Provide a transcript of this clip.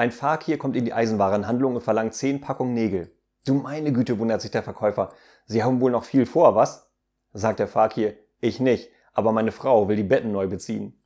Ein Fakir kommt in die Eisenwarenhandlung und verlangt 10 Packungen Nägel. Du meine Güte, wundert sich der Verkäufer. Sie haben wohl noch viel vor, was? Sagt der Fakir. Ich nicht, aber meine Frau will die Betten neu beziehen.